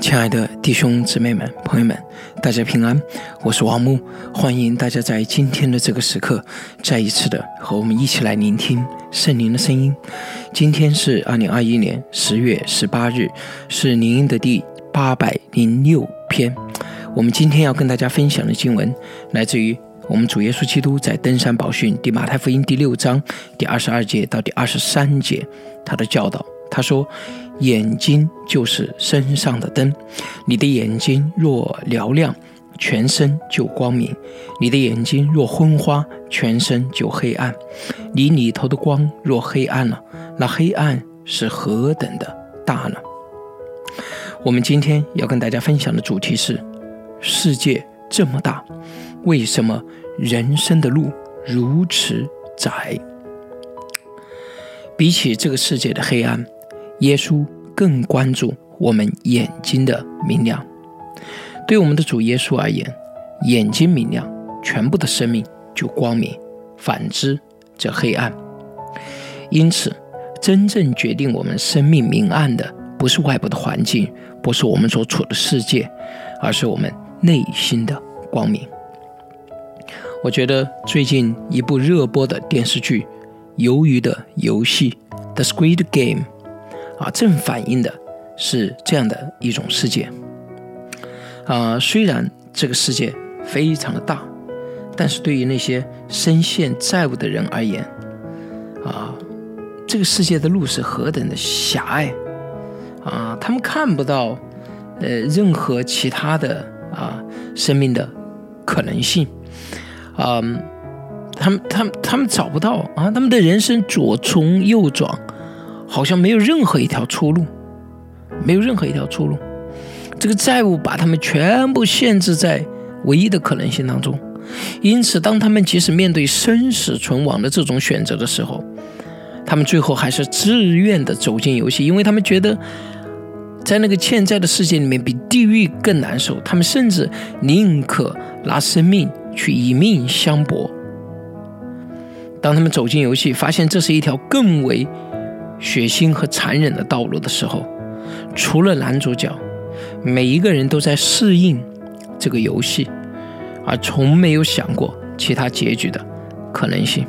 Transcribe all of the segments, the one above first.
亲爱的弟兄姊妹们、朋友们，大家平安，我是王木，欢迎大家在今天的这个时刻，再一次的和我们一起来聆听圣灵的声音。今天是二零二一年十月十八日，是灵音的第八百零六篇。我们今天要跟大家分享的经文，来自于我们主耶稣基督在登山宝训第马太福音第六章第二十二节到第二十三节，他的教导。他说：“眼睛就是身上的灯，你的眼睛若嘹亮，全身就光明；你的眼睛若昏花，全身就黑暗。你里头的光若黑暗了，那黑暗是何等的大呢？”我们今天要跟大家分享的主题是：世界这么大，为什么人生的路如此窄？比起这个世界的黑暗。耶稣更关注我们眼睛的明亮。对我们的主耶稣而言，眼睛明亮，全部的生命就光明；反之，则黑暗。因此，真正决定我们生命明暗的，不是外部的环境，不是我们所处的世界，而是我们内心的光明。我觉得最近一部热播的电视剧《鱿鱼的游戏》（The Squid Game）。啊，正反映的是这样的一种世界。啊，虽然这个世界非常的大，但是对于那些深陷债务的人而言，啊，这个世界的路是何等的狭隘！啊，他们看不到呃任何其他的啊生命的可能性。啊，他们他们他们找不到啊，他们的人生左冲右撞。好像没有任何一条出路，没有任何一条出路。这个债务把他们全部限制在唯一的可能性当中，因此，当他们即使面对生死存亡的这种选择的时候，他们最后还是自愿的走进游戏，因为他们觉得在那个欠债的世界里面比地狱更难受。他们甚至宁可拿生命去以命相搏。当他们走进游戏，发现这是一条更为……血腥和残忍的道路的时候，除了男主角，每一个人都在适应这个游戏，而从没有想过其他结局的可能性。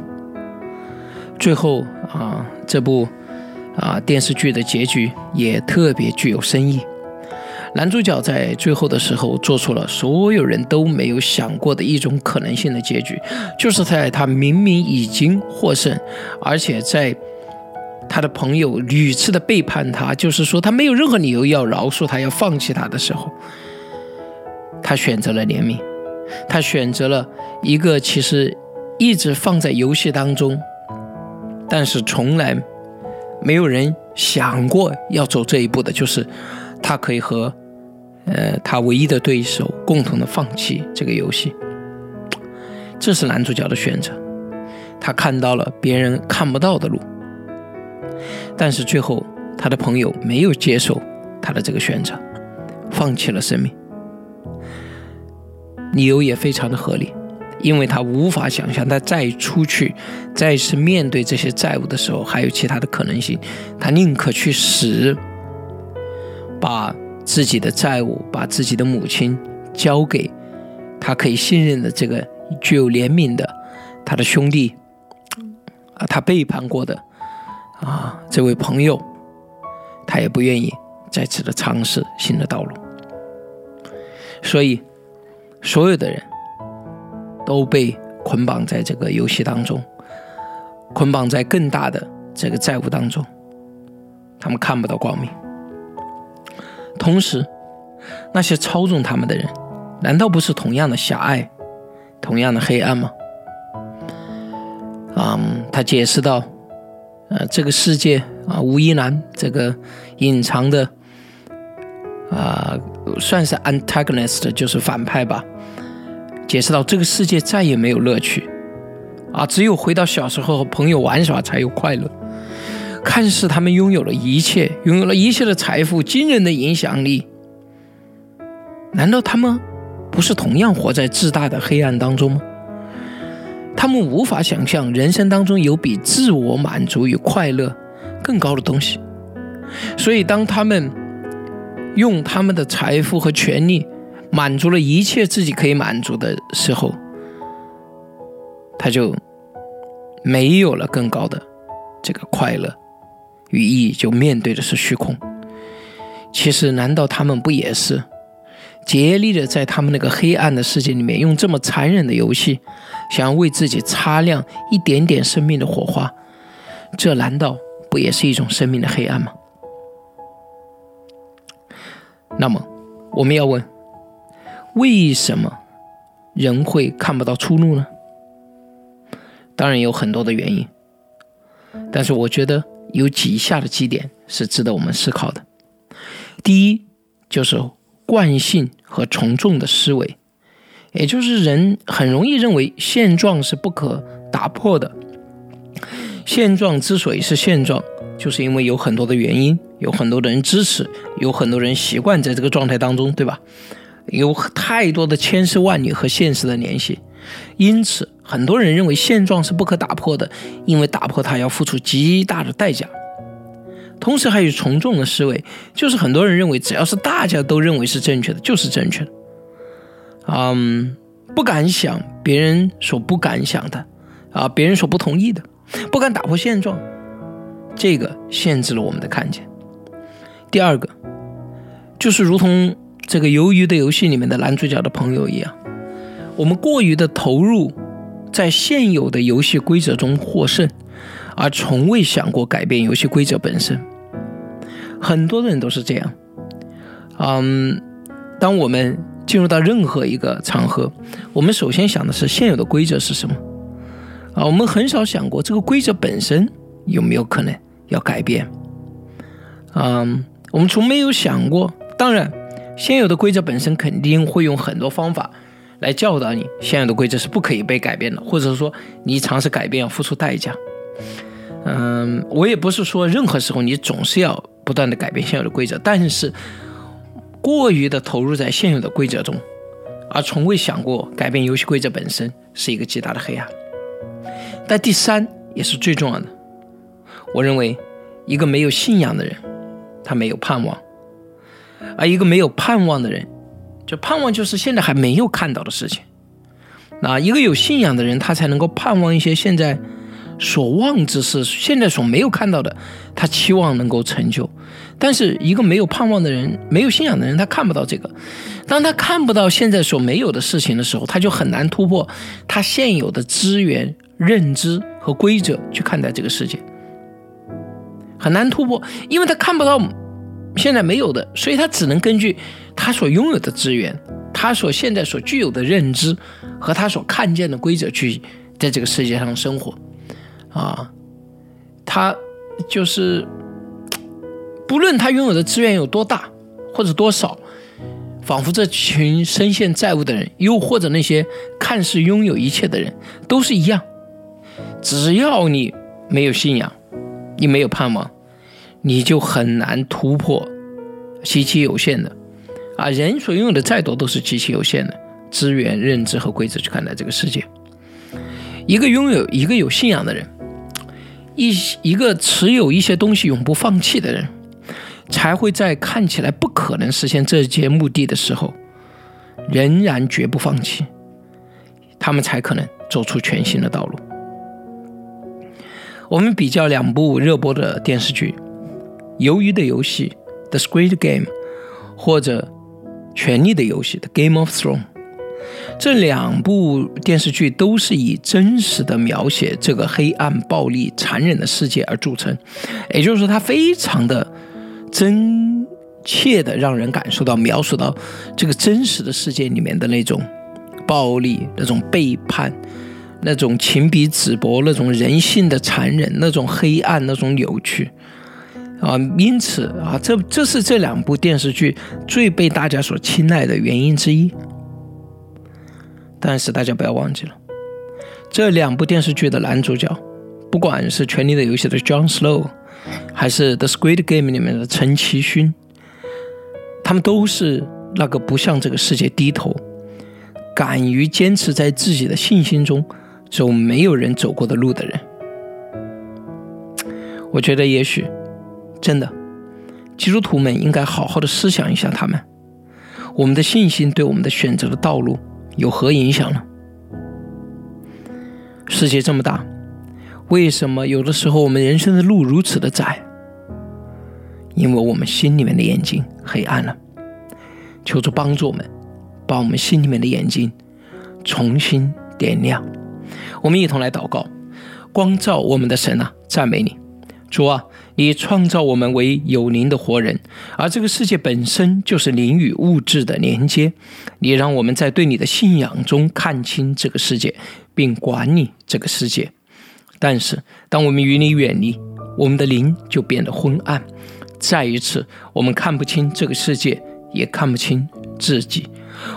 最后啊，这部啊电视剧的结局也特别具有深意。男主角在最后的时候做出了所有人都没有想过的一种可能性的结局，就是在他明明已经获胜，而且在。他的朋友屡次的背叛他，就是说他没有任何理由要饶恕他，要放弃他的时候，他选择了怜悯，他选择了一个其实一直放在游戏当中，但是从来没有人想过要走这一步的，就是他可以和呃他唯一的对手共同的放弃这个游戏，这是男主角的选择，他看到了别人看不到的路。但是最后，他的朋友没有接受他的这个选择，放弃了生命。理由也非常的合理，因为他无法想象他再出去、再次面对这些债务的时候还有其他的可能性。他宁可去死，把自己的债务、把自己的母亲交给他可以信任的这个具有怜悯的他的兄弟啊，他背叛过的。啊，这位朋友，他也不愿意再次的尝试新的道路，所以所有的人都被捆绑在这个游戏当中，捆绑在更大的这个债务当中，他们看不到光明。同时，那些操纵他们的人，难道不是同样的狭隘，同样的黑暗吗？嗯，他解释道。呃，这个世界啊，吴一男这个隐藏的啊，算是 antagonist，就是反派吧。解释到这个世界再也没有乐趣啊，只有回到小时候和朋友玩耍才有快乐。看似他们拥有了一切，拥有了一切的财富、惊人的影响力，难道他们不是同样活在自大的黑暗当中吗？他们无法想象人生当中有比自我满足与快乐更高的东西，所以当他们用他们的财富和权利满足了一切自己可以满足的时候，他就没有了更高的这个快乐与意义，就面对的是虚空。其实，难道他们不也是竭力的在他们那个黑暗的世界里面，用这么残忍的游戏，想要为自己擦亮一点点生命的火花？这难道不也是一种生命的黑暗吗？那么，我们要问：为什么人会看不到出路呢？当然有很多的原因，但是我觉得有以下的几点是值得我们思考的。第一，就是惯性和从众的思维，也就是人很容易认为现状是不可打破的。现状之所以是现状，就是因为有很多的原因。有很多的人支持，有很多人习惯在这个状态当中，对吧？有太多的千丝万缕和现实的联系，因此很多人认为现状是不可打破的，因为打破它要付出极大的代价。同时还有从众的思维，就是很多人认为只要是大家都认为是正确的，就是正确的。嗯，不敢想别人所不敢想的，啊，别人所不同意的，不敢打破现状，这个限制了我们的看见。第二个，就是如同这个鱿鱼的游戏里面的男主角的朋友一样，我们过于的投入在现有的游戏规则中获胜，而从未想过改变游戏规则本身。很多人都是这样。嗯，当我们进入到任何一个场合，我们首先想的是现有的规则是什么？啊，我们很少想过这个规则本身有没有可能要改变。嗯。我们从没有想过，当然，现有的规则本身肯定会用很多方法来教导你，现有的规则是不可以被改变的，或者说你尝试改变要付出代价。嗯，我也不是说任何时候你总是要不断的改变现有的规则，但是过于的投入在现有的规则中，而从未想过改变游戏规则本身是一个极大的黑暗。但第三也是最重要的，我认为一个没有信仰的人。他没有盼望，而一个没有盼望的人，就盼望就是现在还没有看到的事情。那一个有信仰的人，他才能够盼望一些现在所望之事，现在所没有看到的，他期望能够成就。但是一个没有盼望的人，没有信仰的人，他看不到这个。当他看不到现在所没有的事情的时候，他就很难突破他现有的资源、认知和规则去看待这个世界。很难突破，因为他看不到现在没有的，所以他只能根据他所拥有的资源，他所现在所具有的认知和他所看见的规则去在这个世界上生活。啊，他就是不论他拥有的资源有多大或者多少，仿佛这群深陷债务的人，又或者那些看似拥有一切的人，都是一样。只要你没有信仰。你没有盼望，你就很难突破极其有限的啊！人所拥有的再多都是极其有限的资源、认知和规则去看待这个世界。一个拥有一个有信仰的人，一一个持有一些东西永不放弃的人，才会在看起来不可能实现这些目的的时候，仍然绝不放弃。他们才可能走出全新的道路。我们比较两部热播的电视剧，《鱿鱼的游戏》（The Squid Game） 或者《权力的游戏》（The Game of Thrones）。这两部电视剧都是以真实的描写这个黑暗、暴力、残忍的世界而著称，也就是说，它非常的真切的让人感受到、描述到这个真实的世界里面的那种暴力、那种背叛。那种情比纸薄，那种人性的残忍，那种黑暗，那种扭曲，啊，因此啊，这这是这两部电视剧最被大家所青睐的原因之一。但是大家不要忘记了，这两部电视剧的男主角，不管是《权力的游戏》的 John Snow，还是《The Squid Game》里面的陈其勋，他们都是那个不向这个世界低头，敢于坚持在自己的信心中。走没有人走过的路的人，我觉得也许真的基督徒们应该好好的思想一下，他们，我们的信心对我们的选择的道路有何影响呢？世界这么大，为什么有的时候我们人生的路如此的窄？因为我们心里面的眼睛黑暗了。求主帮助我们，把我们心里面的眼睛重新点亮。我们一同来祷告：光照我们的神啊，赞美你，主啊！你创造我们为有灵的活人，而这个世界本身就是灵与物质的连接。你让我们在对你的信仰中看清这个世界，并管理这个世界。但是，当我们与你远离，我们的灵就变得昏暗。再一次，我们看不清这个世界。也看不清自己，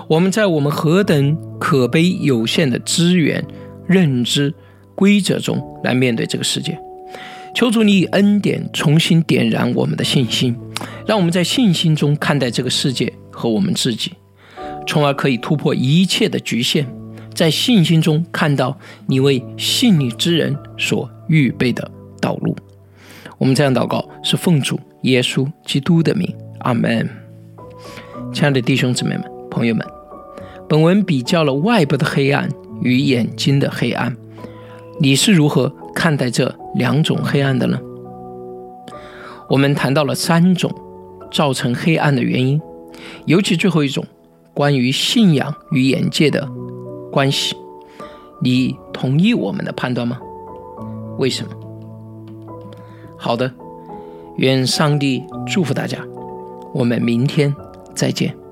我们在我们何等可悲有限的资源、认知、规则中来面对这个世界。求主你以恩典重新点燃我们的信心，让我们在信心中看待这个世界和我们自己，从而可以突破一切的局限，在信心中看到你为信你之人所预备的道路。我们这样祷告，是奉主耶稣基督的名，阿门。亲爱的弟兄姊妹们、朋友们，本文比较了外部的黑暗与眼睛的黑暗，你是如何看待这两种黑暗的呢？我们谈到了三种造成黑暗的原因，尤其最后一种关于信仰与眼界的关系，你同意我们的判断吗？为什么？好的，愿上帝祝福大家，我们明天。再见。